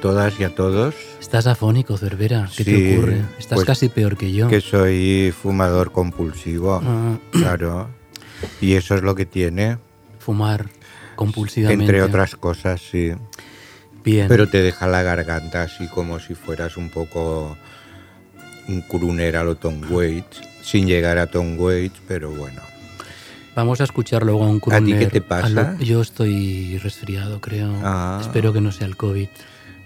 Todas y a todos. Estás afónico, Cervera. ¿Qué Sí, te ocurre? Estás pues, casi peor que yo. Que soy fumador compulsivo, Ah, claro. Y eso es lo que tiene, fumar compulsivamente. entre otras cosas, sí. Bien. Pero te deja la garganta así como si fueras un poco un crooner a lo Tom Waits, sin llegar a Tom Waits, pero bueno. Vamos a escuchar luego a un ¿A ti crooner. qué te pasa? lo- Yo estoy resfriado, creo. Ah. Espero que no sea el COVID.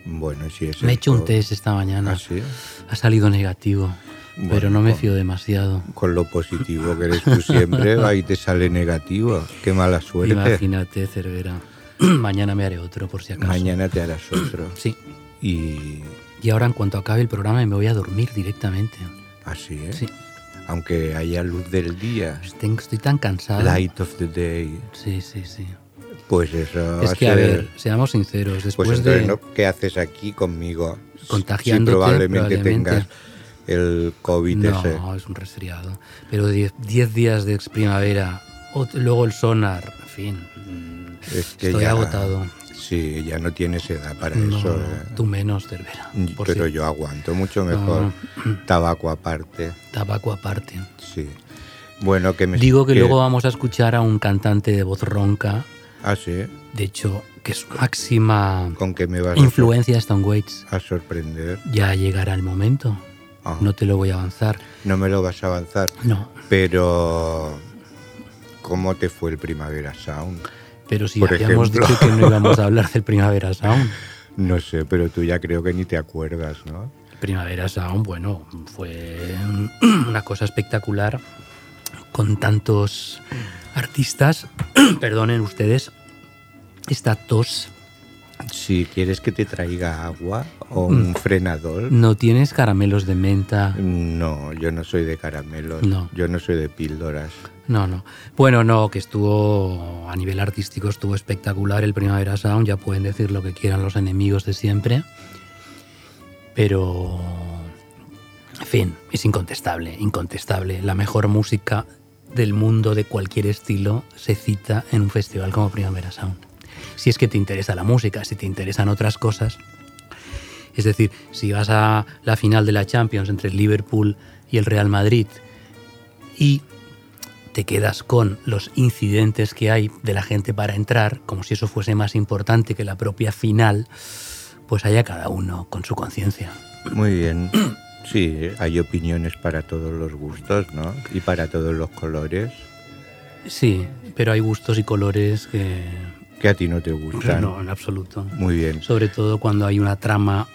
Bueno, sí es Me he hecho un test esta mañana. ¿Ah, sí? Ha salido negativo. Bueno, pero no me fío demasiado. Con lo positivo que eres tú siempre, ahí te sale negativo. Qué mala suerte. Imagínate, Cervera. Mañana me haré otro, por si acaso. Mañana te harás otro. Sí. Y Y ahora, en cuanto acabe el programa, me voy a dormir directamente. así, ¿eh? Sí. Aunque haya luz del día, Estoy, estoy tan cansado. light of the day, Sí, sí, sí. Pues eso Es que, a ver, seamos sinceros, Pues después entonces, de... ¿no? ¿qué haces aquí conmigo? Contagiándote, probablemente probablemente. tengas el COVID ese. No, es un resfriado. Pero 10 días de primavera, luego el sonar, en fin. mm, Es que Estoy ya- agotado. Sí, ya no tienes edad para No, eso. ¿eh? tú menos, Cervera. por Pero yo aguanto mucho mejor. Tabaco aparte, Tabaco aparte. sí. Bueno, que me Digo que luego vamos a escuchar a un cantante de voz ronca, Ah, sí. de hecho, que su máxima ¿Con qué me vas influencia es Tom Waits. a sorprender? Ya llegará el momento. Ah, No te lo voy a avanzar. no me lo vas a avanzar. No, Pero, ¿cómo te fue el Primavera Sound? pero si Por habíamos ejemplo. dicho que no íbamos a hablar del Primavera Sound. No sé, pero tú ya creo que ni te acuerdas, ¿no? Primavera Sound, bueno, fue una cosa espectacular con tantos artistas. Perdonen ustedes esta tos. Si quieres que te traiga agua o un frenador. ¿No tienes caramelos de menta? No, yo no soy de caramelos. No. Yo no soy de píldoras. No, no. Bueno, no, que estuvo a nivel artístico estuvo espectacular el Primavera Sound, ya pueden decir lo que quieran los enemigos de siempre. Pero en fin, es incontestable, incontestable. La mejor música del mundo de cualquier estilo se cita en un festival como Primavera Sound. Si es que te interesa la música, si te interesan otras cosas. Es decir, si vas a la final de la Champions entre el Liverpool y el Real Madrid y te quedas con los incidentes que hay de la gente para entrar, como si eso fuese más importante que la propia final, pues haya cada uno con su conciencia. Muy bien. Sí, hay opiniones para todos los gustos, ¿no? Y para todos los colores. Sí, pero hay gustos y colores que Que a ti no te gustan. no, en absoluto. Muy bien. Sobre todo cuando hay una trama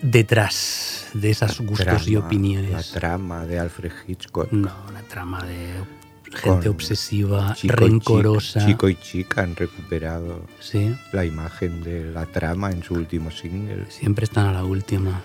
detrás de esos gustos y Trama, La opiniones. trama de Alfred Hitchcock. No, una trama de gente Con obsesiva, Chico y rencorosa. chica- Chico y chica han recuperado Sí, la imagen de la trama en su último single. siempre están a la última.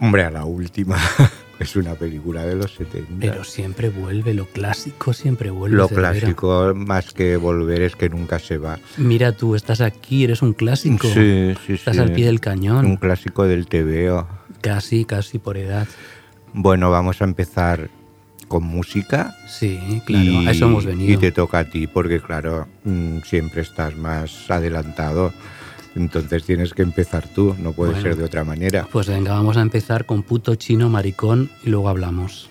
Hombre, a la última. es una película de los 70. Pero siempre vuelve, lo clásico siempre vuelve. Lo clásico, más que volver, es que nunca se va. Mira tú, estás aquí, eres un clásico. Sí, sí, Estás sí. al pie del cañón. Un clásico del TVO. Casi, casi por edad. Bueno, vamos a empezar con música. Sí, claro, y, a eso hemos venido. y te toca a ti, porque claro, mm, siempre estás más adelantado. Entonces tienes que empezar tú, no puede Bueno. ser de otra manera. Pues venga, vamos a empezar con puto chino, maricón y luego hablamos.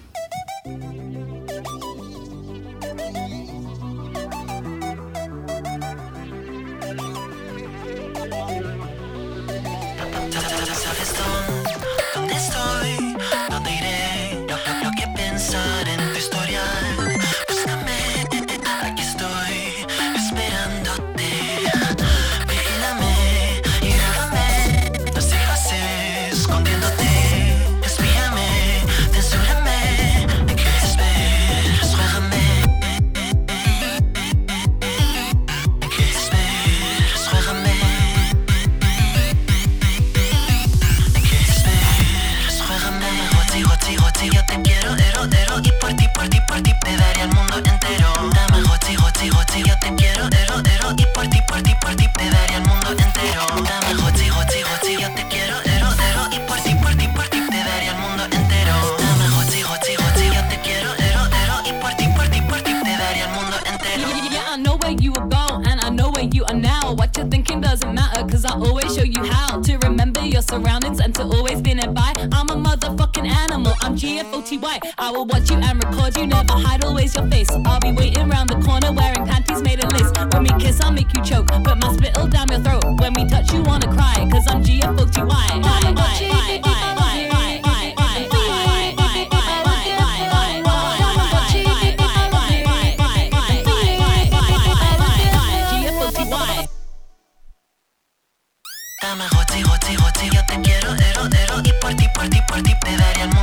Where you were born and I know where you are now. What you're thinking doesn't matter, cause I always show you how to remember your surroundings and to always be nearby. I'm a motherfucking animal, I'm GFOTY. I will watch you and record you, never hide, always your face. I'll be waiting round the corner wearing panties made of lace. When we kiss, I'll make you choke, put my spittle down your throat. When we touch, you wanna cry, cause I'm GFOTY. GFOTY. Tamagotchi, gochi, gochi, yo te quiero, ero, ero. Y por ti, por ti, por ti te daría el mundo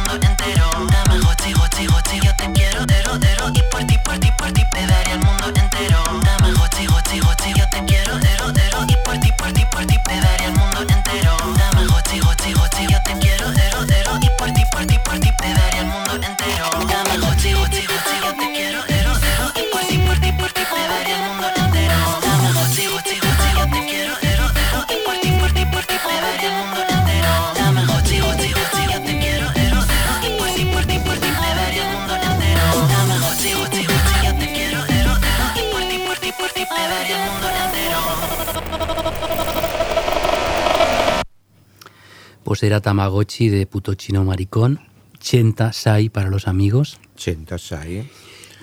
Pues era Tamagotchi de puto chino maricón, Chenta Sai para los amigos, Chenta Sai,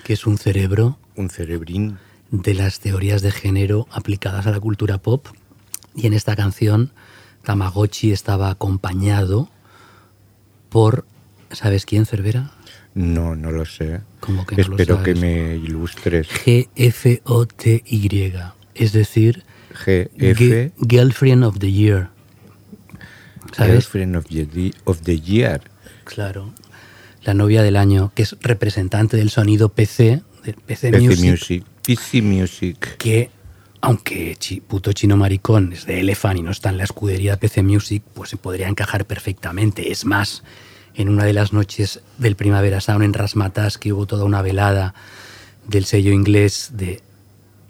que es un cerebro un cerebrín. de las teorías de género aplicadas a la cultura pop. Y en esta canción, Tamagotchi estaba acompañado por, ¿sabes quién, Cervera? No, no lo sé. ¿Cómo que no lo Espero que me ilustres. GFOTY, es decir, GF, Ge- Girlfriend of the Year. ¿Sabes? Girlfriend of the, of the Year. Claro. La novia del año, que es representante del sonido PC, de PC, PC Music, Music. PC Music. que aunque chi- puto chino maricón es de Elephant y no está en la escudería de PC Music, pues se podría encajar perfectamente. Es más, en una de las noches del Primavera Sound en Rasmatas, que hubo toda una velada del sello inglés de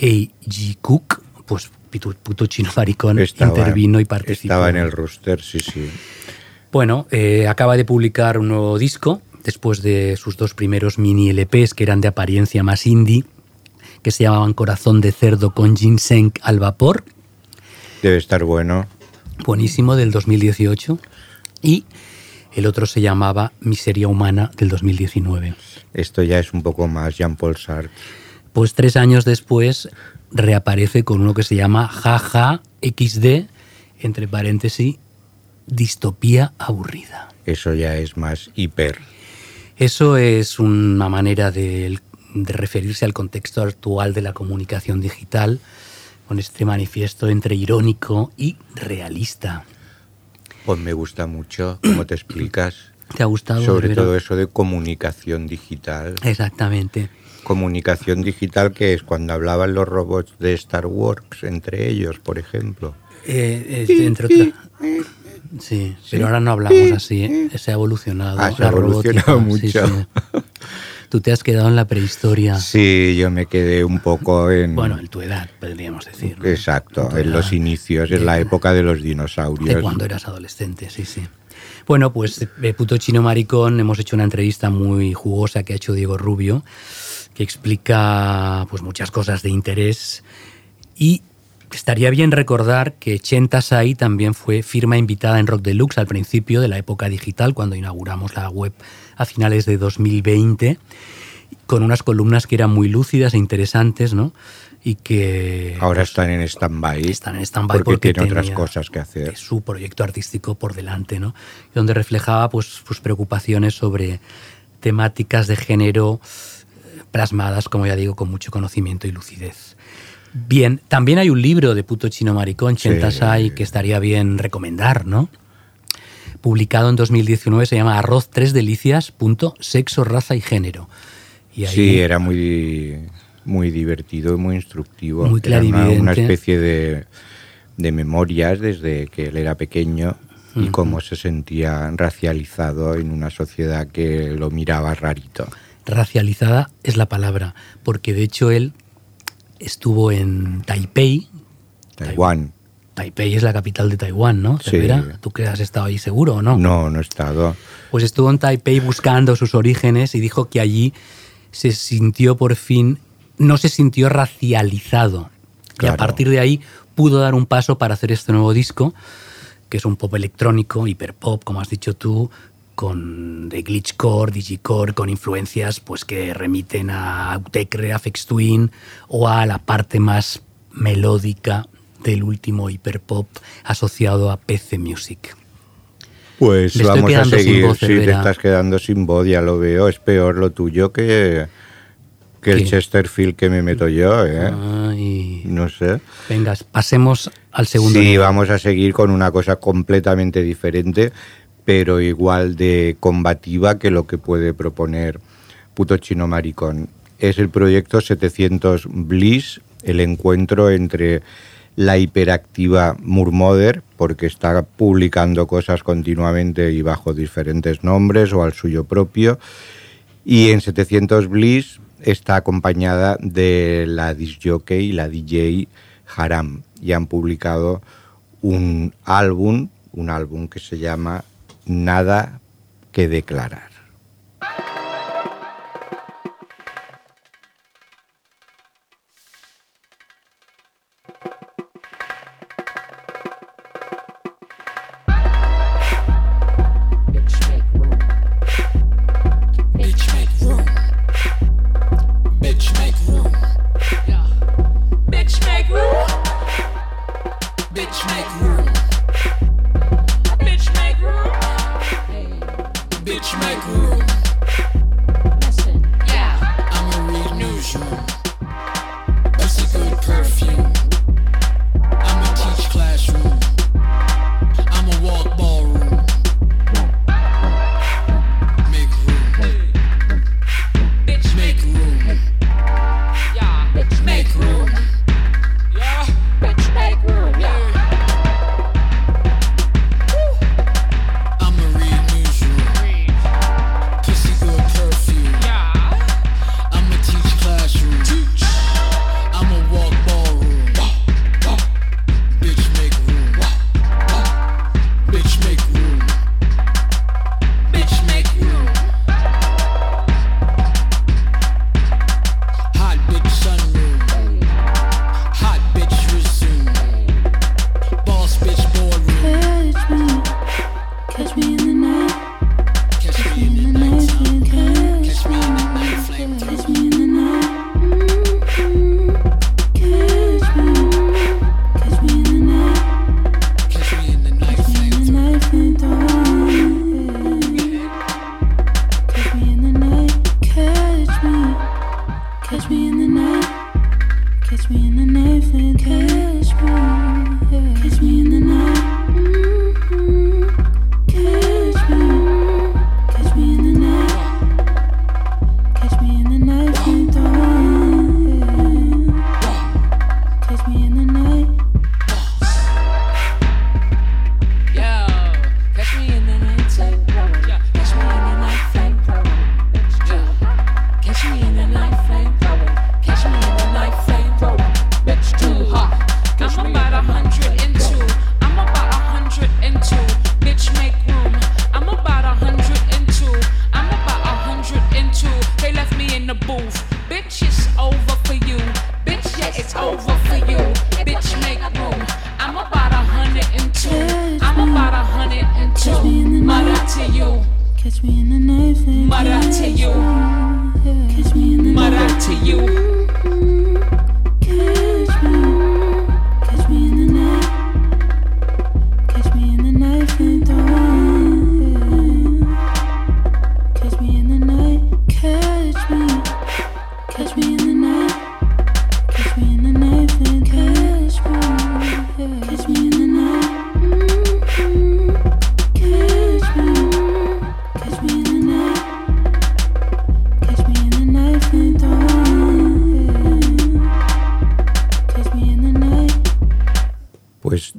A.G. Cook, pues puto, puto chino maricón intervino y participó. Estaba en el roster, sí, sí. Bueno, eh, acaba de publicar un nuevo disco después de sus dos primeros mini LPs que eran de apariencia más indie, que se llamaban Corazón de Cerdo con Ginseng al vapor, Debe estar bueno. buenísimo del 2018, y el otro se llamaba Miseria Humana del 2019. Esto ya es un poco más Jean-Paul Sartre. Pues tres años después reaparece con uno que se llama Jaja XD, entre paréntesis, distopía aburrida. Eso ya es más hiper. Eso es una manera de, de referirse al contexto actual de la comunicación digital, con este manifiesto entre irónico y realista. Pues me gusta mucho cómo te explicas. ¿Te ha gustado? Sobre Rivero? todo eso de comunicación digital. Exactamente. Comunicación digital que es cuando hablaban los robots de Star Wars entre ellos, por ejemplo. Eh, eh, entre otras. Sí, pero ahora no hablamos así, ¿eh? se ha evolucionado. Ah, se la ha evolucionado robótica, sí, mucho. sí. Tú te has quedado en la prehistoria. Sí, yo me quedé un poco en... Bueno, en tu edad, podríamos decir. ¿no? Exacto, tu en los inicios, en la época de los dinosaurios. De cuando eras adolescente, sí, sí. Bueno, pues de puto chino maricón hemos hecho una entrevista muy jugosa que ha hecho Diego Rubio, que explica pues muchas cosas de interés y estaría bien recordar que Chenta Sai también fue firma invitada en Rock Deluxe al principio de la época digital, cuando inauguramos la web a finales de 2020, con unas columnas que eran muy lúcidas e interesantes, ¿no? Y que Ahora pues, están en stand-by. están en stand-by porque, porque tiene otras cosas que hacer. su proyecto artístico por delante, ¿no? Donde reflejaba pues, sus preocupaciones sobre temáticas de género plasmadas, como ya digo, con mucho conocimiento y lucidez. Bien, también hay un libro de puto chino maricón, Sí. Chentasai, que estaría bien recomendar, ¿no? Publicado en 2019, se llama Arroz Tres Delicias, punto, sexo, raza y género. Y ahí- Sí, era muy, muy divertido y muy instructivo. Muy Era una, una especie de, de memorias desde que él era pequeño y cómo se sentía racializado en una sociedad que lo miraba rarito. Racializada es la palabra, porque de hecho él estuvo en Taipei. Taiwán. Taipei es la capital de Taiwán, ¿no? Sí. ¿Tú que has estado ahí seguro o no? No, no he estado. Pues estuvo en Taipei buscando sus orígenes y dijo que allí se sintió por fin, no se sintió racializado. Y a partir de ahí pudo dar un paso para hacer este nuevo disco, que es un pop electrónico, hiperpop, como has dicho tú, con de glitchcore, digicore, con influencias pues que remiten a Autechre, a Fex Twin o a la parte más melódica del último hiperpop asociado a PC Music. Pues vamos a seguir. voz, sí, te estás quedando sin voz, ya lo veo. Es peor lo tuyo que, que el. Chesterfield que me meto yo, ¿eh? Ay. No sé. Venga, pasemos al segundo. Sí, nivel. vamos a seguir con una cosa completamente diferente, pero igual de combativa que lo que puede proponer Puto Chino Maricón. Es el proyecto 700 Bliss, el encuentro entre la hiperactiva Murmoder, porque está publicando cosas continuamente y bajo diferentes nombres o al suyo propio, y en 700 Bliss está acompañada de la disjockey la DJ Haram. Y han publicado un álbum, un álbum que se llama Nada que declarar.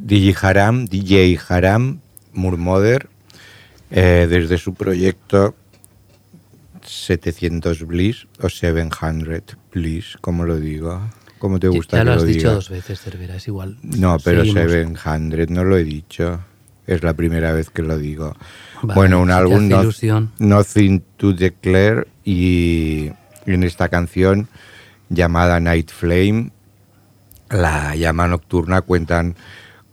DJ Haram, DJ Haram Murmother eh, desde su proyecto 700 Bliss o 700 Bliss, como lo digo. ¿Cómo te gusta ya que lo has lo dicho diga? dos veces, Cervera, es igual. No, pero Seguimos. 700 no lo he dicho. Es la primera vez que lo digo. Vale, bueno, un álbum no. Nothing to Declare y en esta canción llamada Night Flame, la llama nocturna cuentan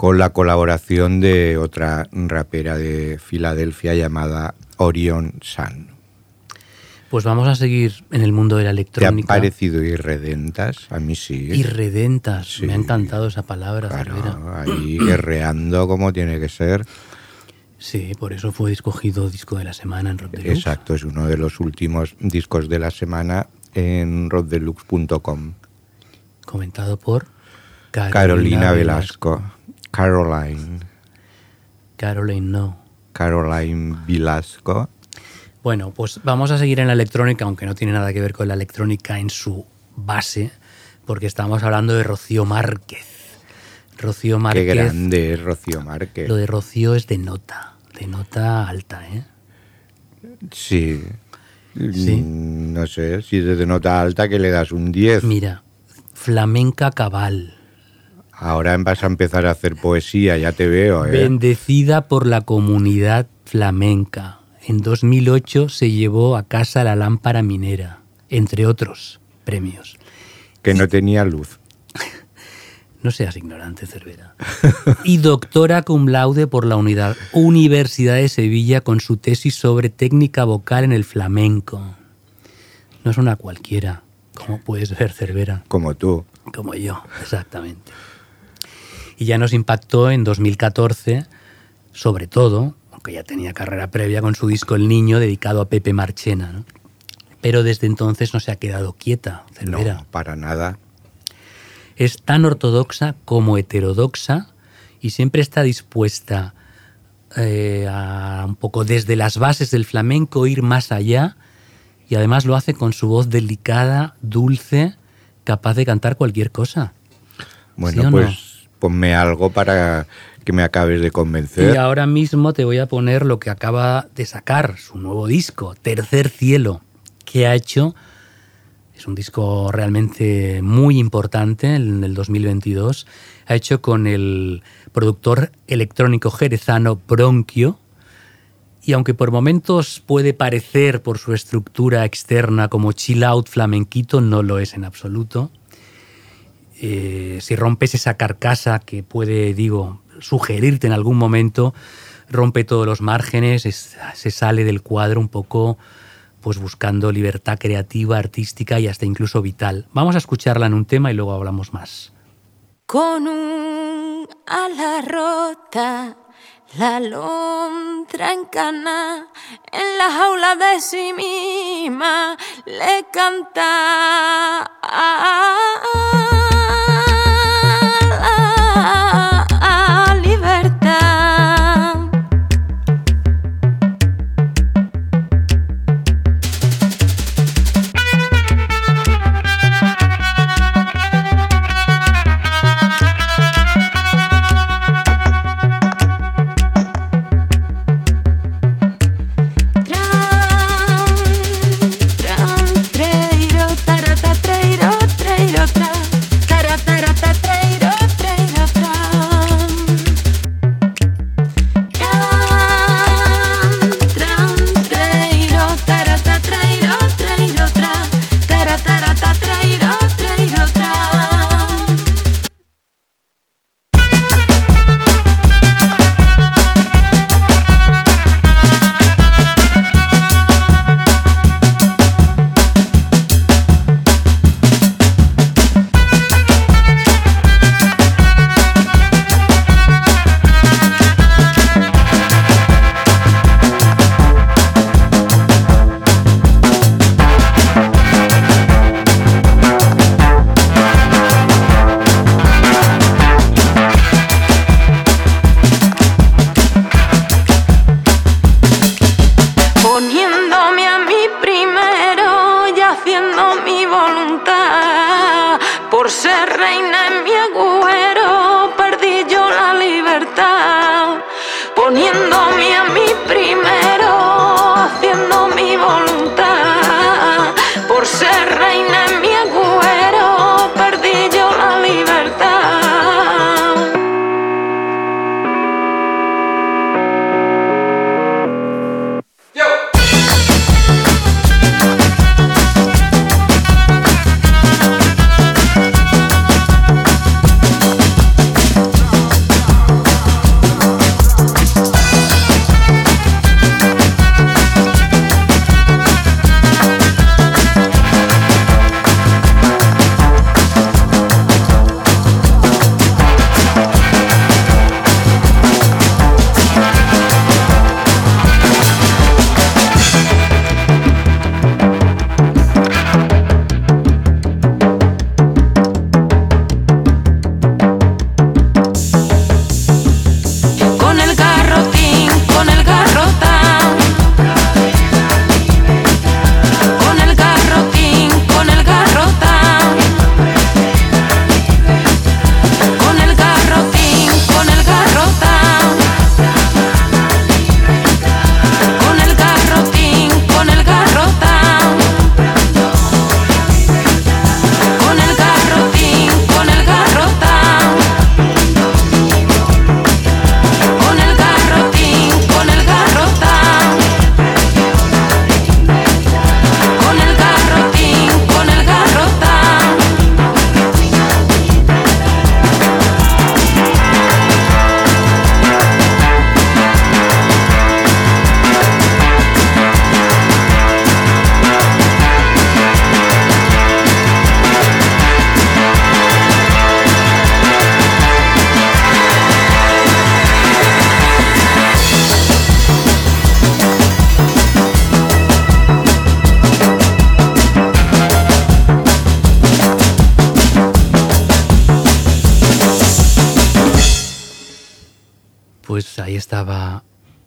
con la colaboración de otra rapera de Filadelfia llamada Orion Sun. Pues vamos a seguir en el mundo de la ¿Te han electrónica. parecido irredentas? A mí sí. Irredentas. Sí. Me ha encantado esa palabra. Claro, ahí guerreando como tiene que ser. Sí, por eso fue escogido disco de la semana en Rock Deluxe. Exacto, es uno de los últimos discos de la semana en roddeluxe.com. Comentado por Carolina, Carolina Velasco. Caroline. Caroline No. Caroline Velasco. Bueno, pues vamos a seguir en la electrónica, aunque no tiene nada que ver con la electrónica en su base, porque estamos hablando de Rocío Márquez. Rocío Qué Márquez. grande es Rocío Márquez. Lo de Rocío es de nota, de nota alta, ¿eh? Sí. Sí. Mm, No sé, si es de nota alta que le das un 10. Mira, flamenca cabal, Ahora vas a empezar a hacer poesía, ya te veo, ¿eh? bendecida por la comunidad flamenca. En 2008 se llevó a casa la lámpara minera, entre otros premios. Que no tenía luz. No seas ignorante, Cervera. Y doctora cum laude por la unidad- Universidad de Sevilla con su tesis sobre técnica vocal en el flamenco. No es una cualquiera, como puedes ver, Cervera. Como tú. Como yo, exactamente. Y ya nos impactó en 2014, sobre todo, aunque ya tenía carrera previa con su disco El Niño, dedicado a Pepe Marchena. ¿no? Pero desde entonces no se ha quedado quieta, Cervera. No, para nada. Es tan ortodoxa como heterodoxa y siempre está dispuesta eh, a un poco desde las bases del flamenco ir más allá y además lo hace con su voz delicada, dulce, capaz de cantar cualquier cosa. Bueno, ¿Sí o no? Ponme algo para que me acabes de convencer. Y ahora mismo te voy a poner lo que acaba de sacar, su nuevo disco, Tercer Cielo, que ha hecho, es un disco realmente muy importante en el 2022, ha hecho con el productor electrónico jerezano Bronquio, y aunque por momentos puede parecer por su estructura externa como chill out flamenquito, no lo es en absoluto. Eh, si rompes esa carcasa que puede, digo, sugerirte en algún momento, rompe todos los márgenes, es- se sale del cuadro un poco pues buscando libertad creativa, artística y hasta incluso vital. Vamos a escucharla en un tema y luego hablamos más. Con un ala rota, la lontra en cana, en la jaula de sí misma le canta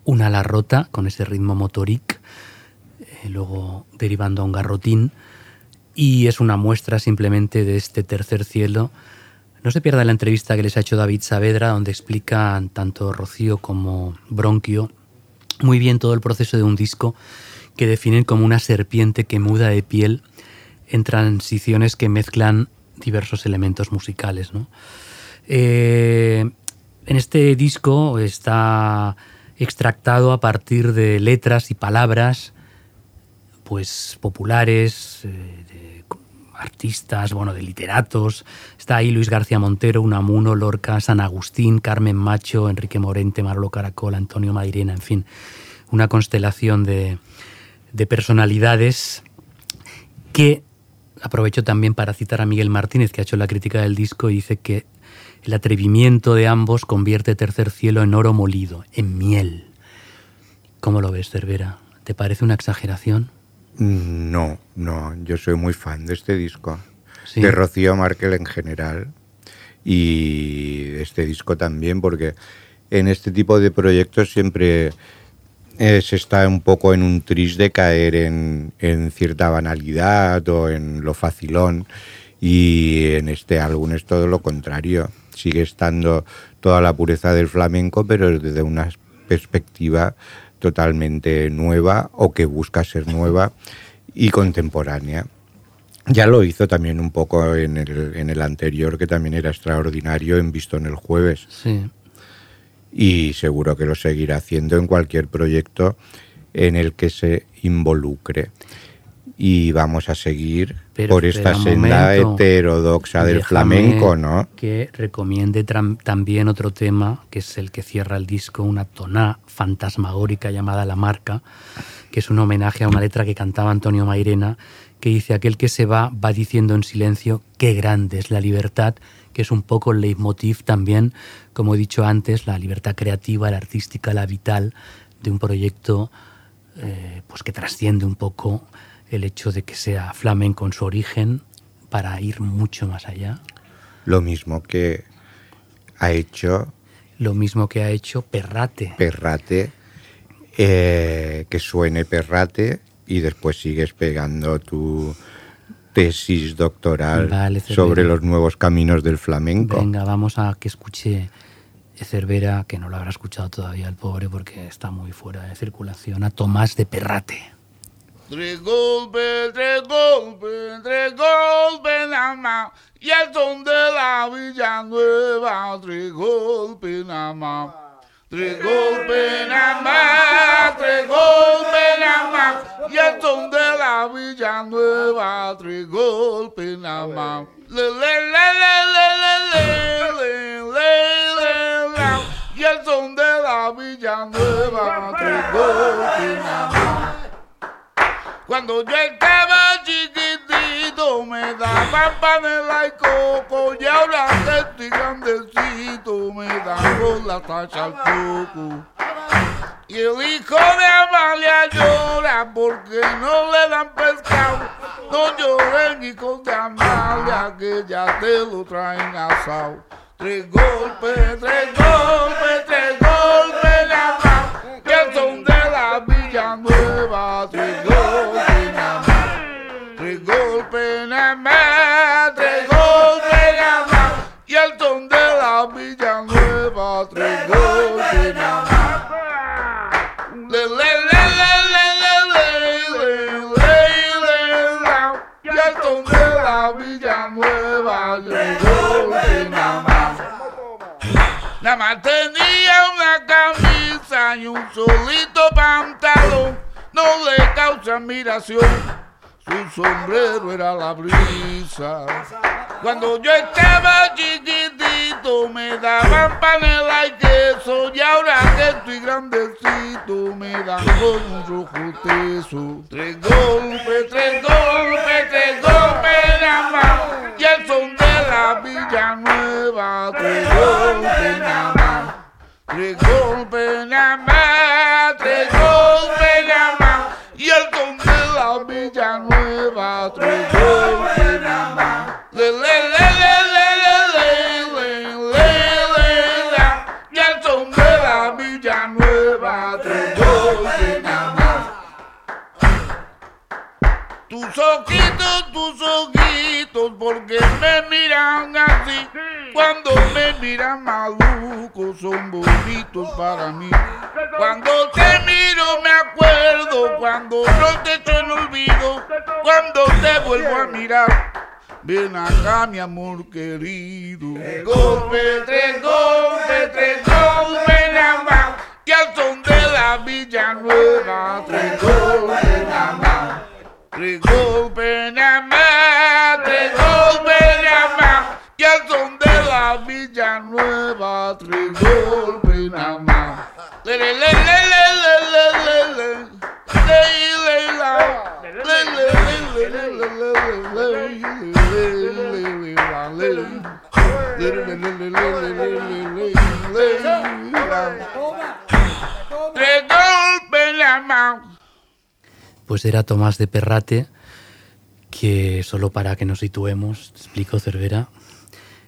una la rota con ese ritmo motoric, eh, luego derivando a un garrotín, y es una muestra simplemente de este tercer cielo. No se pierda la entrevista que les ha hecho David Saavedra, donde explican tanto Rocío como Bronquio muy bien todo el proceso de un disco que definen como una serpiente que muda de piel en transiciones que mezclan diversos elementos musicales. ¿no? Eh, en este disco está extractado a partir de letras y palabras pues populares, eh, de artistas, bueno, de literatos. Está ahí Luis García Montero, Unamuno, Lorca, San Agustín, Carmen Macho, Enrique Morente, Marlo Caracol, Antonio Mairena, en fin, una constelación de, de personalidades que aprovecho también para citar a Miguel Martínez, que ha hecho la crítica del disco y dice que el atrevimiento de ambos convierte Tercer Cielo en oro molido, en miel. ¿Cómo lo ves, Cervera? ¿Te parece una exageración? No, no, yo soy muy fan de este disco, Sí. de Rocío Markel en general y de este disco también, porque en este tipo de proyectos siempre eh, se está un poco en un tris de caer en, en cierta banalidad o en lo facilón y en este álbum es todo lo contrario, sigue estando toda la pureza del flamenco pero desde una perspectiva totalmente nueva o que busca ser nueva y contemporánea. Ya lo hizo también un poco en el, en el anterior, que también era extraordinario, en Visto en el Jueves. Sí. Y seguro que lo seguirá haciendo en cualquier proyecto en el que se involucre. Y vamos a seguir Pero por esta senda momento. heterodoxa del flamenco, ¿no? Que recomiende también otro tema, que es el que cierra el disco, una toná fantasmagórica llamada La Marca, que es un homenaje a una letra que cantaba Antonio Mairena, que dice, aquel que se va va diciendo en silencio, qué grande es la libertad, que es un poco el leitmotiv también, como he dicho antes, la libertad creativa, la artística, la vital de un proyecto eh, pues que trasciende un poco el hecho de que sea flamenco en su origen para ir mucho más allá. Lo mismo que ha hecho Lo mismo que ha hecho Perrate. Perrate, eh, que suene Perrate y después sigues pegando tu tesis doctoral Vale, sobre los nuevos caminos del flamenco. Venga, vamos a que escuche Cervera, que no lo habrá escuchado todavía el pobre porque está muy fuera de circulación, a Tomás de Perrate. Tres golpes, tres golpes, tres golpes nada más. Y el son de la Villanueva, tres golpes nada más. Tres golpes nada más, tres golpes nada más. Y el son de la Villanueva, tres golpes nada más. Le, le, le, le, le, le, le, le, le, la. Y el son de la Villanueva, tres golpes nada más. Cuando yo estaba chiquitito me daban panela y coco y ahora que estoy grandecito me dan con la tacha al coco. Y el hijo de Amalia llora porque no le dan pescado. No lloren hijo de Amalia que ya te lo traen asado. Tres golpes, tres golpes, tres golpes le causa admiración. Su sombrero era la brisa. Cuando yo estaba chiquitito me daban panela y queso. Y ahora que estoy grandecito me dan con un rojo teso. Tres golpes, tres golpes, tres golpes nada más. Y el son de la Villanueva. Tres golpes nada más. Tres golpes nada más. Ojitos, tus ojitos, porque me miran así. Cuando me miran maluco, son bonitos para mí. Cuando te miro me acuerdo, cuando no te echo en olvido, cuando te vuelvo a mirar. Ven acá, mi amor querido. Tres golpes, tres golpes, tres golpes nada más. Y al son de la Villanueva, tres más. Govinda, Govinda, Govinda, Govinda, Pues era Tomás de Perrate, que solo para que nos situemos, explico Cervera,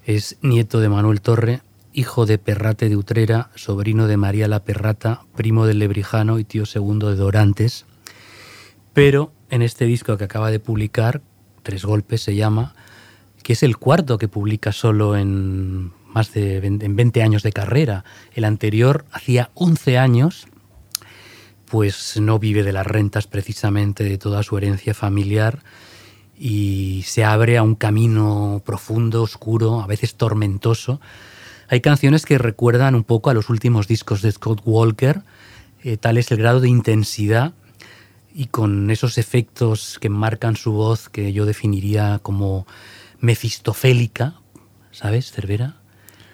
es nieto de Manuel Torre, hijo de Perrate de Utrera, sobrino de María la Perrata, primo del Lebrijano y tío segundo de Dorantes. Pero en este disco que acaba de publicar, Tres Golpes se llama, que es el cuarto que publica solo en más de 20, en 20 años de carrera. El anterior hacía 11 años pues no vive de las rentas precisamente de toda su herencia familiar y se abre a un camino profundo, oscuro, a veces tormentoso. Hay canciones que recuerdan un poco a los últimos discos de Scott Walker, eh, tal es el grado de intensidad y con esos efectos que marcan su voz que yo definiría como mefistofélica, ¿sabes, Cervera?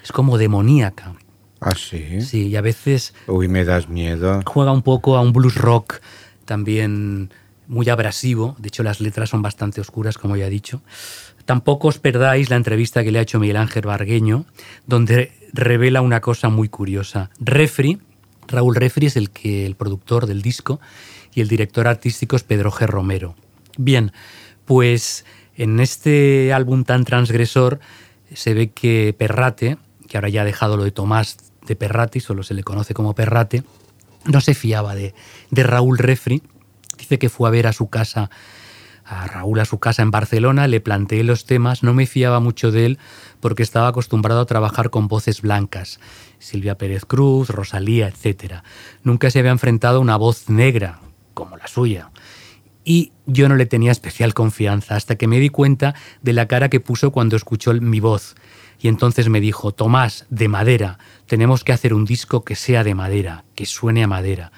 Es como demoníaca. Ah, sí. Sí, y a veces Uy, me das miedo. juega un poco a un blues rock también muy abrasivo. De hecho, las letras son bastante oscuras, como ya he dicho. Tampoco os perdáis la entrevista que le ha hecho Miguel Ángel Bargueño, donde revela una cosa muy curiosa. Refri, Raúl Refri es el, que, el productor del disco y el director artístico es Pedro G. Romero. Bien, pues en este álbum tan transgresor se ve que Perrate, que ahora ya ha dejado lo de Tomás de Perrate, solo se le conoce como Perrate, no se fiaba de, de Raúl Refri. Dice que fue a ver a su casa, a Raúl a su casa en Barcelona, le planteé los temas, no me fiaba mucho de él porque estaba acostumbrado a trabajar con voces blancas, Silvia Pérez Cruz, Rosalía, etc. Nunca se había enfrentado a una voz negra como la suya. Y yo no le tenía especial confianza hasta que me di cuenta de la cara que puso cuando escuchó mi voz. Y entonces me dijo, Tomás, de madera, tenemos que hacer un disco que sea de madera, que suene a madera.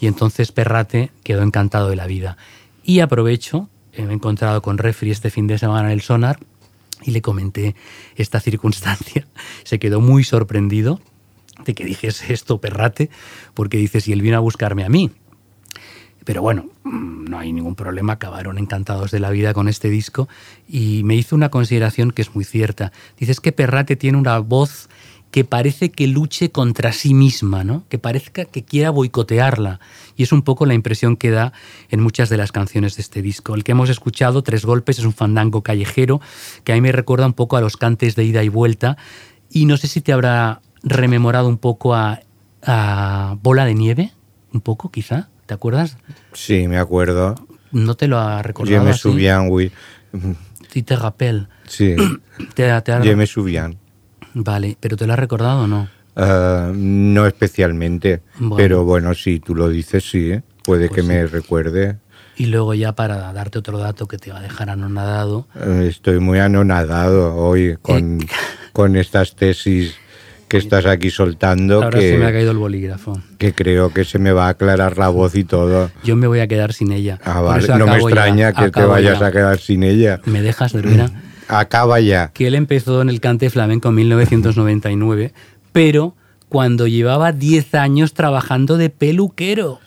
Y entonces Perrate quedó encantado de la vida. Y aprovecho, eh, me he encontrado con Refri este fin de semana en el Sonar y le comenté esta circunstancia. Se quedó muy sorprendido de que dijese esto Perrate, porque dice, si él vino a buscarme a mí. Pero bueno, mm, no hay ningún problema, acabaron encantados de la vida con este disco y me hizo una consideración que es muy cierta. Dices que Perrate tiene una voz que parece que luche contra sí misma, ¿no? Que parezca que quiera boicotearla. Y es un poco la impresión que da en muchas de las canciones de este disco. El que hemos escuchado, Tres Golpes, es un fandango callejero que a mí me recuerda un poco a los cantes de ida y vuelta. Y no sé si te habrá rememorado un poco a, a Bola de Nieve, un poco quizá. ¿Te acuerdas? Sí, me acuerdo. No te lo ha recordado. Je me souviens, oui. Sí, te rappelle. Sí, Te, te ha- je me souviens. Vale, pero ¿te lo has recordado o no? Ah, no especialmente, Bueno. pero bueno, si tú lo dices, sí, ¿eh? puede Pues que me recuerde. Y luego ya para darte otro dato que te va a dejar anonadado, Eh, Estoy muy anonadado hoy con, Eh. con estas tesis que estás aquí soltando, ahora se me ha que, caído el bolígrafo. que creo que se me va a aclarar la voz y todo. Yo me voy a quedar sin ella. Ah, vale, no me acabo ya, extraña que te vayas ya. a quedar sin ella. ¿Me dejas, Cervera? Acaba ya. que él empezó en el cante flamenco en 1999, pero cuando llevaba 10 años trabajando de peluquero.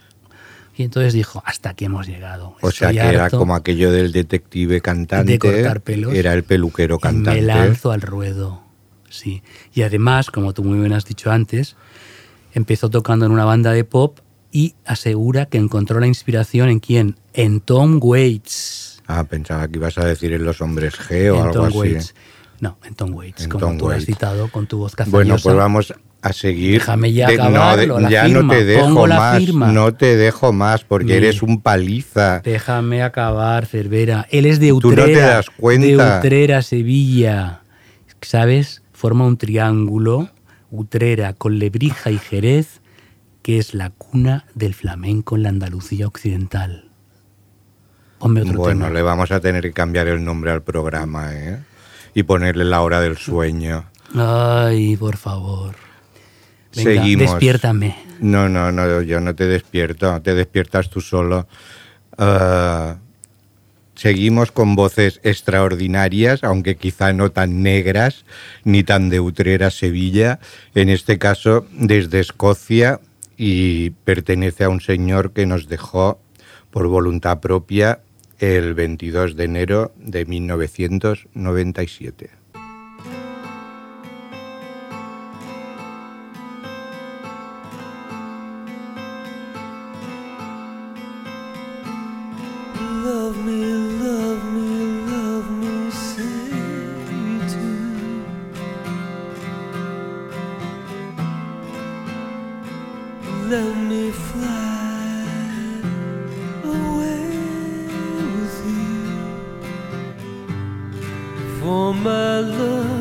Y entonces dijo, hasta aquí hemos llegado. O sea que era como aquello del detective cantante. de cortar pelos. Era el peluquero y cantante. Me lanzo al ruedo. Sí. Y además, como tú muy bien has dicho antes, empezó tocando en una banda de pop y asegura que encontró la inspiración en quién? En Tom Waits. Ah, pensaba que ibas a decir en los hombres G o en algo Tom así. Waits. No, en Tom Waits, En como Tom tú has citado con tu voz cazallosa. Bueno, pues vamos, a seguir. Déjame ya de- acabarlo, de- la ya firma, no te dejo más, no te dejo más porque Mira. eres un paliza. Déjame acabar, Cervera. Él es de Tú no Utrera. te das cuenta. De Utrera, Sevilla. ¿Sabes? Forma un triángulo, Utrera con Lebrija y Jerez, que es la cuna del flamenco en la Andalucía occidental. Ponme otro Bueno, tema. le vamos a tener que cambiar el nombre al programa, ¿eh? Y ponerle la hora del sueño. Ay, por favor. Venga, Seguimos. despiértame. No, no, no, yo no te despierto, te despiertas tú solo. Ah, seguimos con voces extraordinarias, aunque quizá no tan negras ni tan de Utrera Sevilla, en este caso desde Escocia y pertenece a un señor que nos dejó por voluntad propia el 22 de enero de 1997. Let me fly away with you. For my love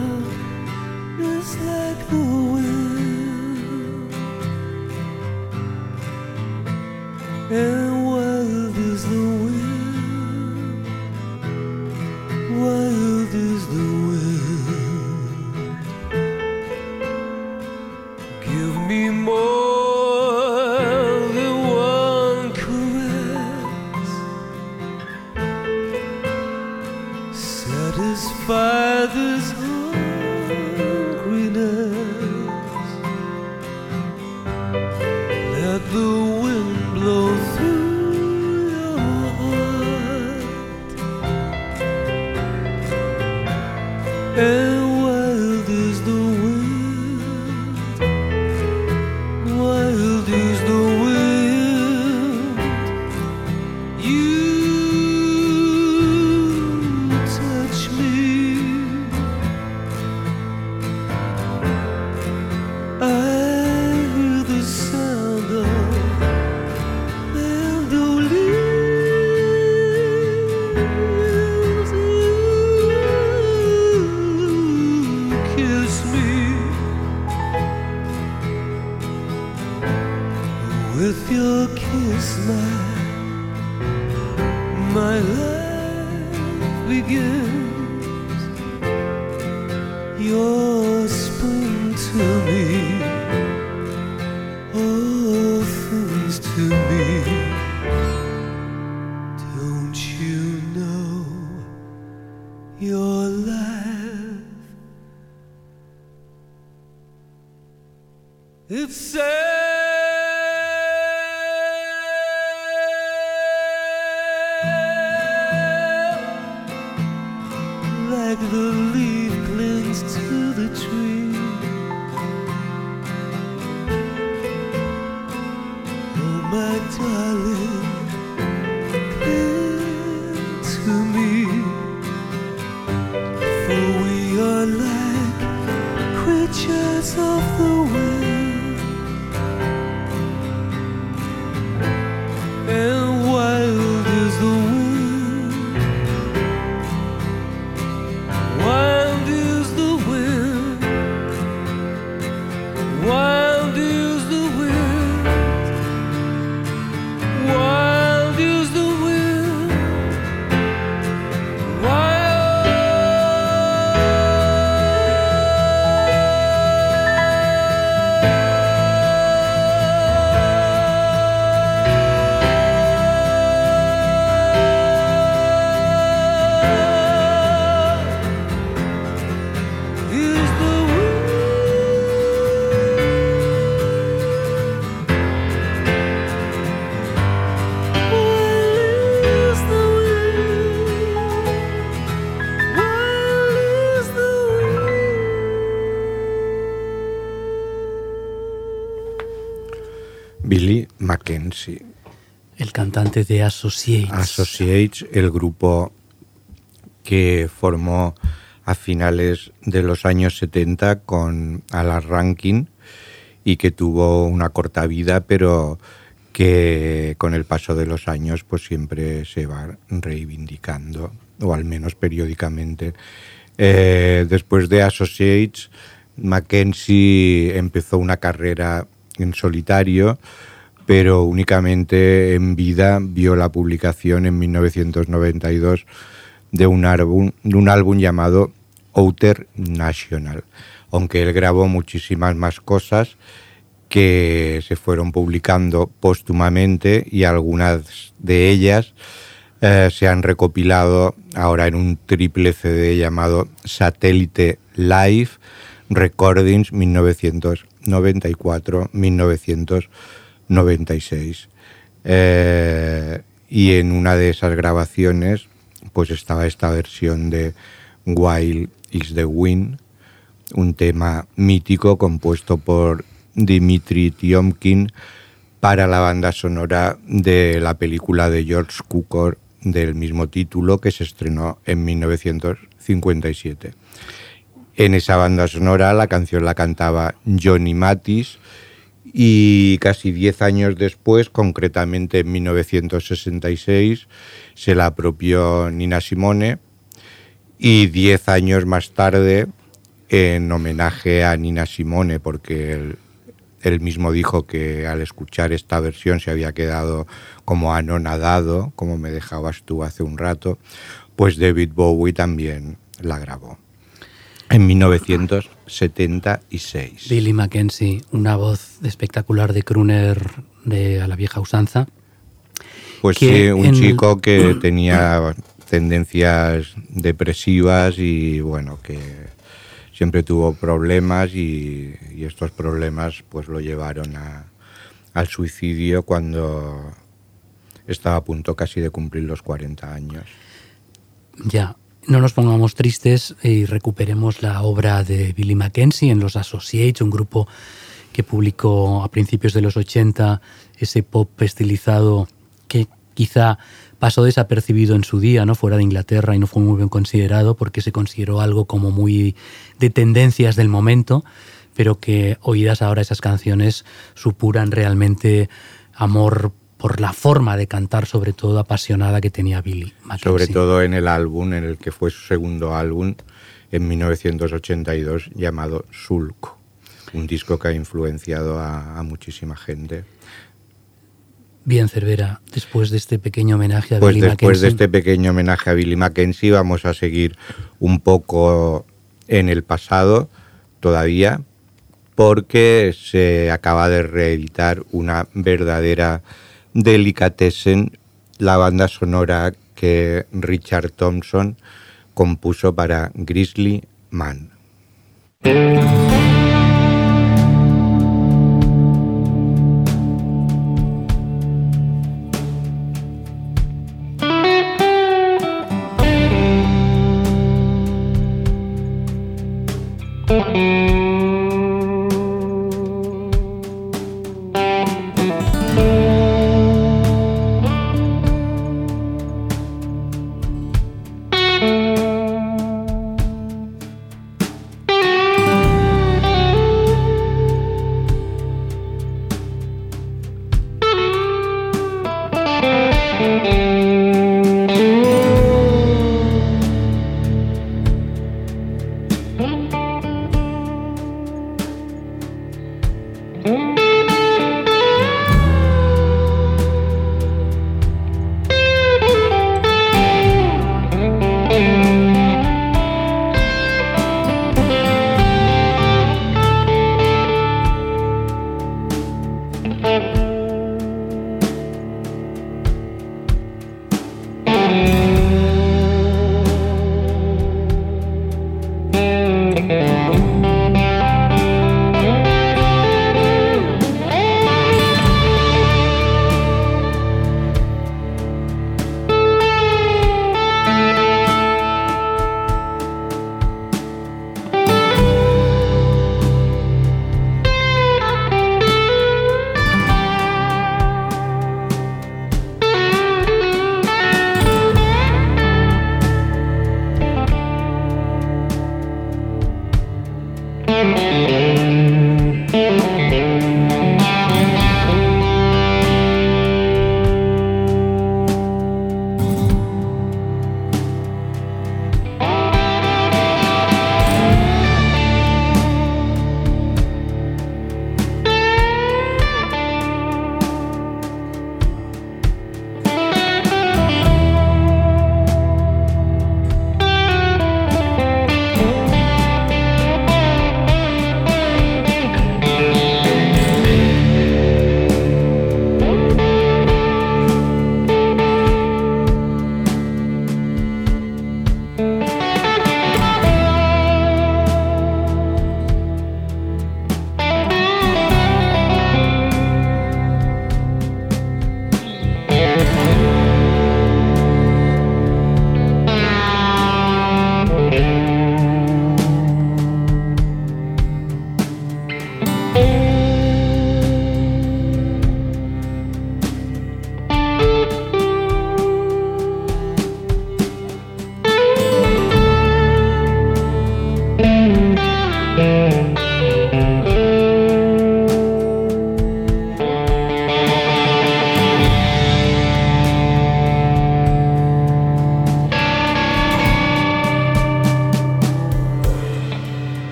It's sad de Associates. Associates, el grupo que formó a finales de los años 70 con Alan Rankin y que tuvo una corta vida, pero que con el paso de los años pues siempre se va reivindicando, o al menos periódicamente. Eh, después de Associates, Mackenzie empezó una carrera en solitario, pero únicamente en vida vio la publicación en 1992 de un álbum, de un álbum llamado Outer National, aunque él grabó muchísimas más cosas que se fueron publicando póstumamente y algunas de ellas eh, se han recopilado ahora en un triple CD llamado Satélite Live Recordings 1994-1996. Eh, y en una de esas grabaciones pues estaba esta versión de Wild is the Wind, un tema mítico compuesto por Dimitri Tiomkin para la banda sonora de la película de George Cukor del mismo título que se estrenó en 1957. En esa banda sonora la canción la cantaba Johnny Matis y casi 10 años después, concretamente en 1966, se la apropió Nina Simone y 10 años más tarde, en homenaje a Nina Simone, porque él, él mismo dijo que al escuchar esta versión se había quedado como anonadado, como me dejabas tú hace un rato, pues David Bowie también la grabó en 1976. Billy Mackenzie, una voz espectacular de crooner de a la vieja usanza. Pues sí, un en- chico que tenía tendencias depresivas y bueno, que siempre tuvo problemas y, y estos problemas pues lo llevaron a- al suicidio cuando estaba a punto casi de cumplir los 40 años. Ya, no nos pongamos tristes y recuperemos la obra de Billy Mackenzie en los Associates, un grupo que publicó a principios de los 80 ese pop estilizado que quizá pasó desapercibido en su día, ¿no? Fuera de Inglaterra y no fue muy bien considerado porque se consideró algo como muy de tendencias del momento, pero que oídas ahora esas canciones supuran realmente amor por la forma de cantar, sobre todo apasionada que tenía Billy Mackenzie. Sobre todo en el álbum, en el que fue su segundo álbum, en 1982, llamado Sulco, un disco que ha influenciado a, a muchísima gente. Bien, Cervera, después de este pequeño homenaje a Pues Billy después de este pequeño homenaje a Billy Mackenzie vamos a seguir un poco en el pasado todavía porque se acaba de reeditar una verdadera delicatessen, la banda sonora que Richard Thompson compuso para Grizzly Man.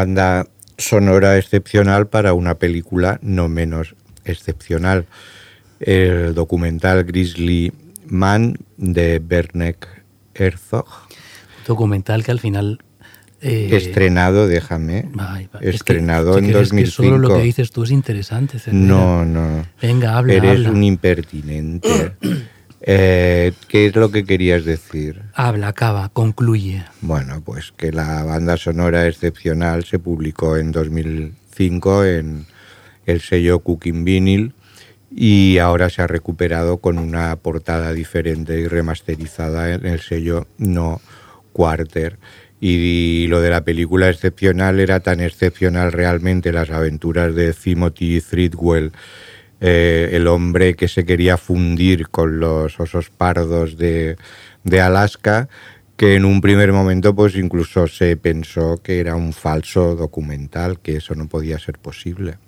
Banda sonora excepcional para una película no menos excepcional. El documental Grizzly Man de Bernek Herzog, Documental que al final... eh, estrenado, déjame, ay, va, es que- estrenado en crees que 2005. Solo lo que dices tú es interesante. Cervera. No, no. Venga, habla, Eres habla. un impertinente. Eh, ¿Qué es lo que querías decir? Habla, acaba, concluye. Bueno, pues que la banda sonora excepcional se publicó en 2005 en el sello Cooking Vinyl y ahora se ha recuperado con una portada diferente y remasterizada en el sello No Quarter. Y lo de la película excepcional era tan excepcional realmente las aventuras de Timothy Threadwell, eh, el hombre que se quería fundir con los osos pardos de, de Alaska, que en un primer momento pues incluso se pensó que era un falso documental, que eso no podía ser posible.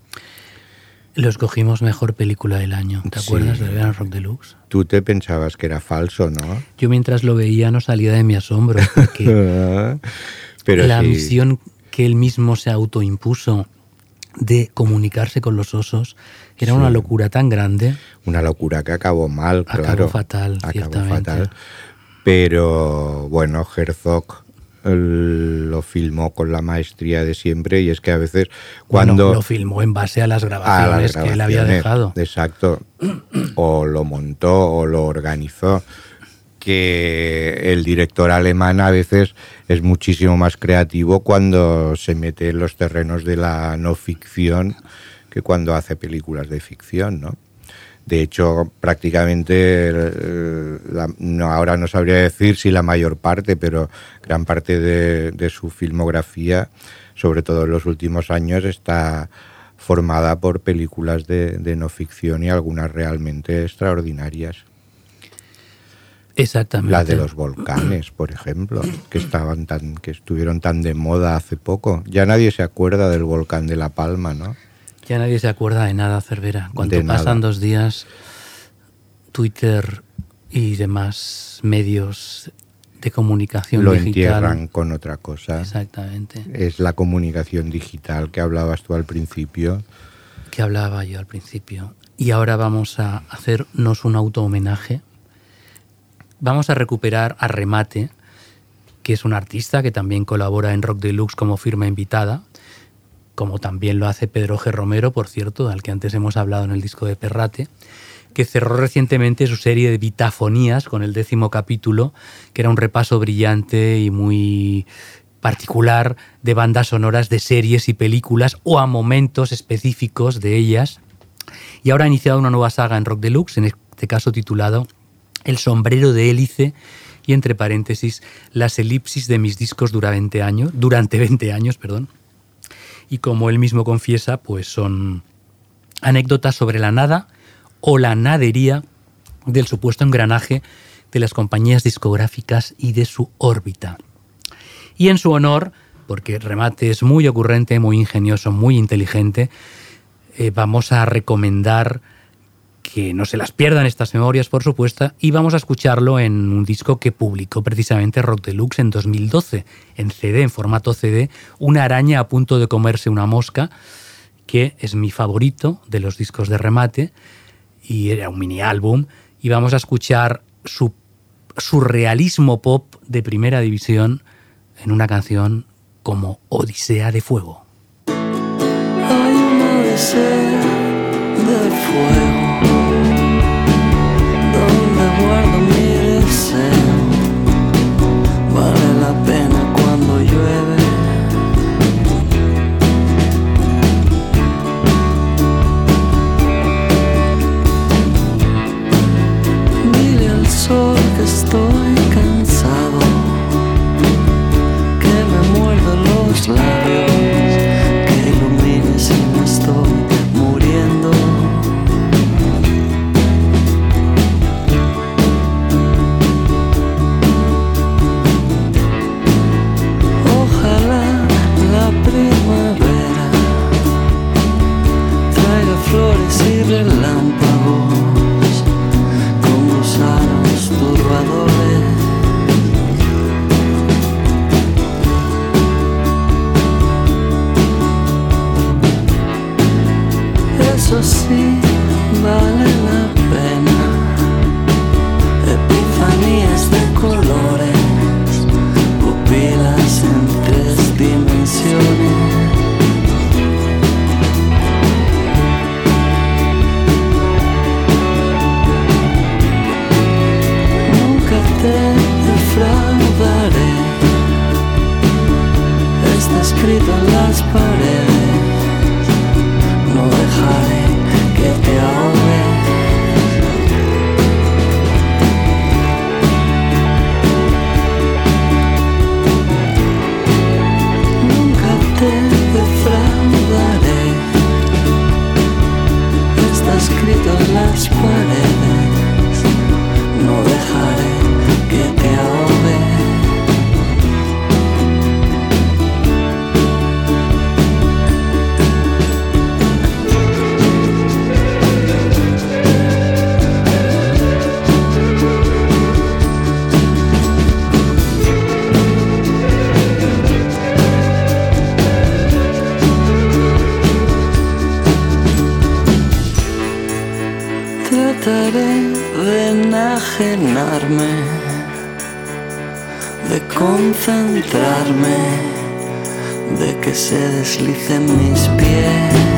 Lo escogimos mejor película del año. ¿Te Sí. acuerdas de Verano Rock Deluxe? Tú te pensabas que era falso, ¿no? Yo mientras lo veía no salía de mi asombro, porque Pero la sí, misión que él mismo se autoimpuso de comunicarse con los osos era una locura tan grande. una locura que acabó mal, Acabó claro. fatal, Acabó ciertamente. fatal. Pero bueno, Herzog lo filmó con la maestría de siempre y es que a veces Bueno, cuando lo filmó en base a las a grabaciones las que él había grabaciones, dejado. Exacto. O lo montó o lo organizó. Que el director alemán a veces es muchísimo más creativo cuando se mete en los terrenos de la no ficción que cuando hace películas de ficción, ¿no? De hecho, prácticamente, eh, la- no, ahora no sabría decir si la mayor parte, pero gran parte de, de su filmografía, sobre todo en los últimos años, está formada por películas de, de no ficción y algunas realmente extraordinarias. Exactamente. La de los volcanes, por ejemplo, que estaban tan, que estuvieron tan de moda hace poco. Ya nadie se acuerda del volcán de La Palma, ¿no? Ya nadie se acuerda de nada, Cervera. Cuando De pasan nada. dos días, Twitter y demás medios de comunicación Lo digital. entierran con otra cosa. Exactamente. Es la comunicación digital que hablabas tú al principio. Que hablaba yo al principio. Y ahora vamos a hacernos un auto homenaje. Vamos a recuperar a Remate, que es un artista que también colabora en Rock Deluxe como firma invitada, como también lo hace Pedro G. Romero, por cierto, al que antes hemos hablado en el disco de Perrate, que cerró recientemente su serie de Vitafonías con el décimo capítulo, que era un repaso brillante y muy particular de bandas sonoras de series y películas o a momentos específicos de ellas. Y ahora ha iniciado una nueva saga en Rock Deluxe, en este caso titulado El sombrero de hélice y entre paréntesis las elipsis de mis discos dura 20 años, durante 20 años, perdón. Y como él mismo confiesa, pues son anécdotas sobre la nada o la nadería del supuesto engranaje de las compañías discográficas y de su órbita. Y en su honor, porque Remate es muy ocurrente, muy ingenioso, muy inteligente, eh, vamos a recomendar que no se las pierdan estas memorias, por supuesto, y vamos a escucharlo en un disco que publicó precisamente Rock Deluxe en 2012, en CD, en formato CD, Una araña a punto de comerse una mosca, que es mi favorito de los discos de remate, y era un mini álbum, y vamos a escuchar su surrealismo pop de primera división en una canción como Odisea de Fuego. Hay una de fuego se deslicen mis pies.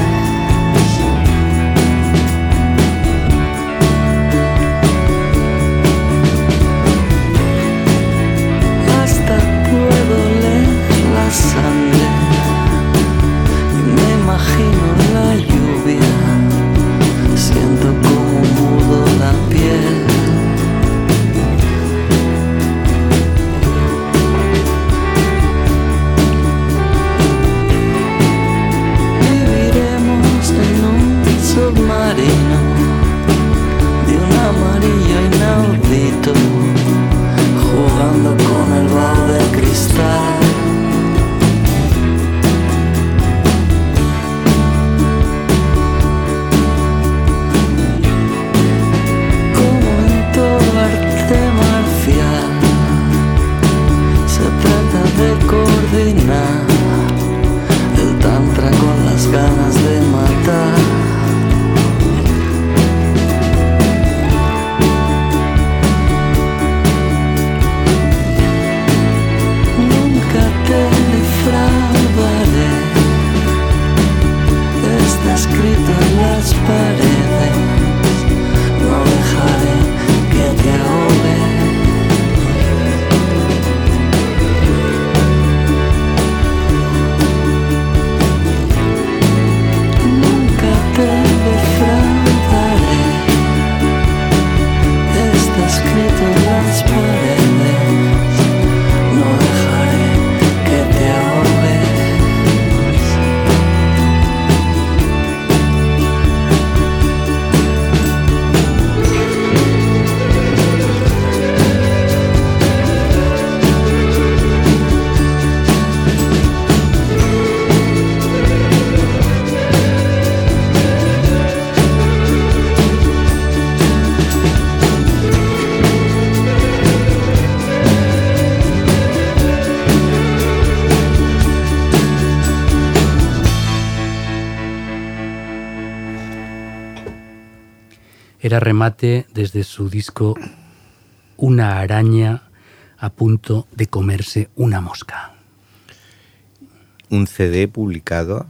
Era remate desde su disco Una araña a punto de comerse una mosca. Un CD publicado.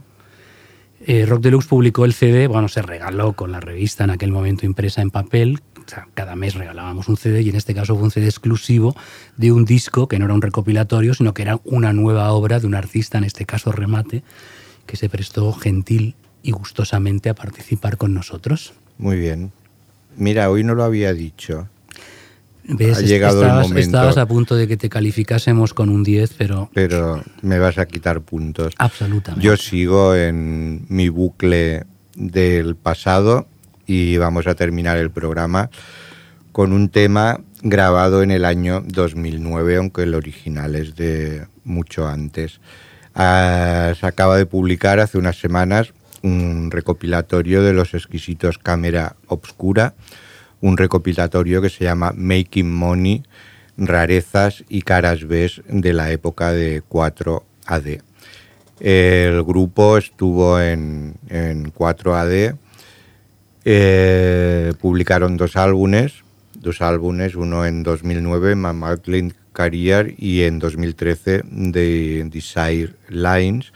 Eh, Rock Deluxe publicó el CD, bueno, se regaló con la revista en aquel momento impresa en papel. O sea, cada mes regalábamos un CD y en este caso fue un CD exclusivo de un disco que no era un recopilatorio, sino que era una nueva obra de un artista, en este caso Remate, que se prestó gentil y gustosamente a participar con nosotros. Muy bien. Mira, hoy no lo había dicho. ¿Ves? Ha llegado el momento. estabas a punto de que te calificásemos con un 10, pero Pero me vas a quitar puntos. absolutamente. Yo sigo en mi bucle del pasado y vamos a terminar el programa con un tema grabado en el año 2009, aunque el original es de mucho antes. Ah, se acaba de publicar hace unas semanas un recopilatorio de los exquisitos Cámara Obscura, un recopilatorio que se llama Making Money, rarezas y caras B de la época de 4AD. El grupo estuvo en, en 4AD, eh, publicaron dos álbumes, dos álbumes, uno en 2009, Mamadlin Career, y en 2013, The Desire Lines.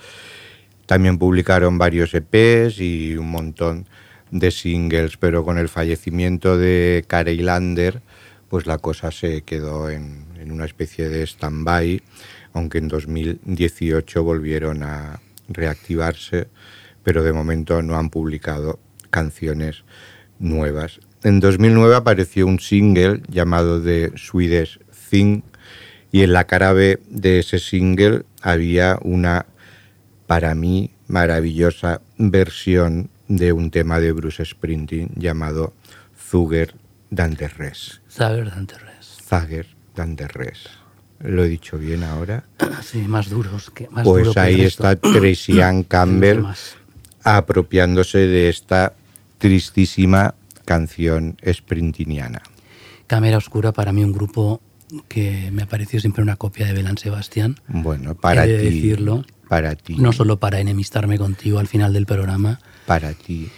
También publicaron varios EPs y un montón de singles, pero con el fallecimiento de Carey Lander, pues la cosa se quedó en, una especie de stand-by, aunque en 2018 volvieron a reactivarse, pero de momento no han publicado canciones nuevas. En 2009 apareció un single llamado The Swedish Thing y en la cara B de ese single había una, para mí, maravillosa versión de un tema de Bruce Springsteen llamado Zuger dan der Res. Saber Dante Res. Zager dan der Res. ¿Lo he dicho bien ahora? Sí, más duros que más Pues duro ahí está Tracy Ann Campbell apropiándose de esta tristísima canción sprintiniana. Cámara Oscura para mí un grupo que me ha parecido siempre una copia de Belán Sebastián. Bueno, para de ti, decirlo. Para ti, No solo para enemistarme contigo al final del programa, para ti.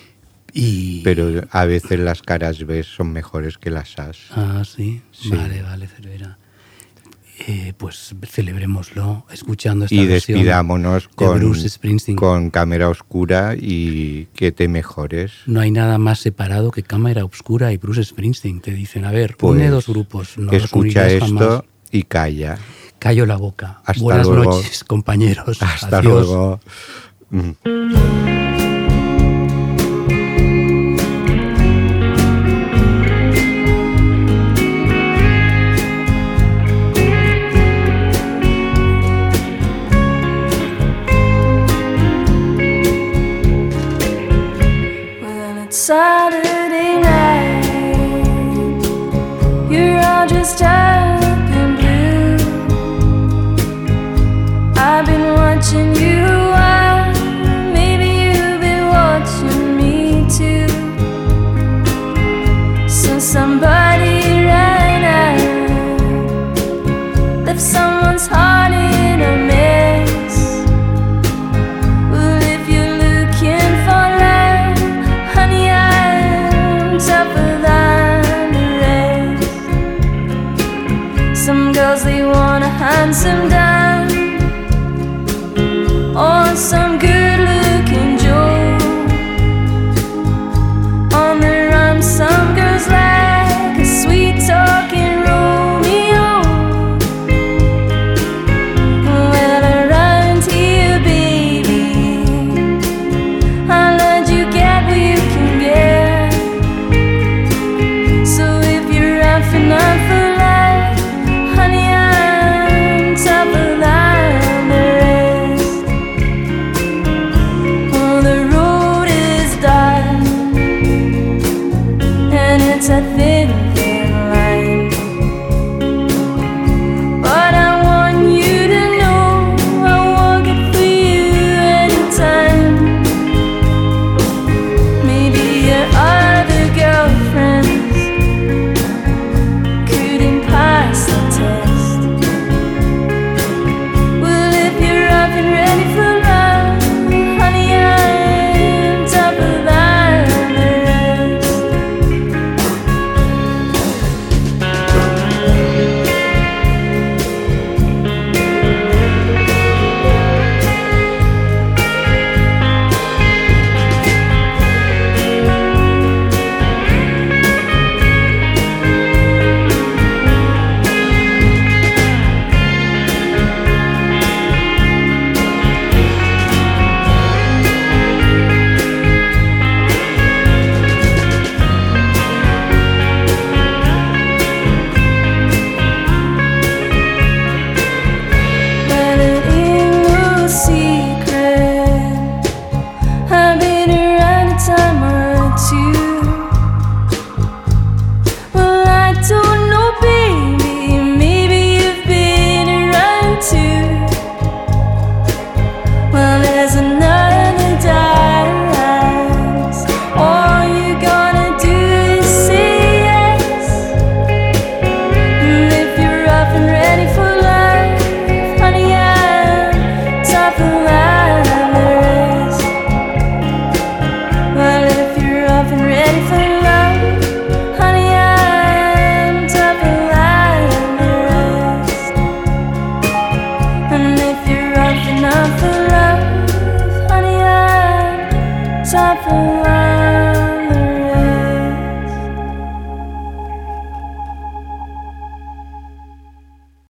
Y... Pero a veces las caras B son mejores que las As. Ah, sí. Sí. Vale, vale, Cervera. Eh, pues celebrémoslo escuchando esta Y versión despidámonos de con, Bruce Springsteen. con cámara oscura y que te mejores. No hay nada más separado que Cámara Obscura y Bruce Springsteen. Te dicen, a ver, Pues, une dos grupos. No Escucha esto jamás. y calla. Callo la boca. Hasta Buenas luego. noches, compañeros. Hasta Adiós. luego. Mm.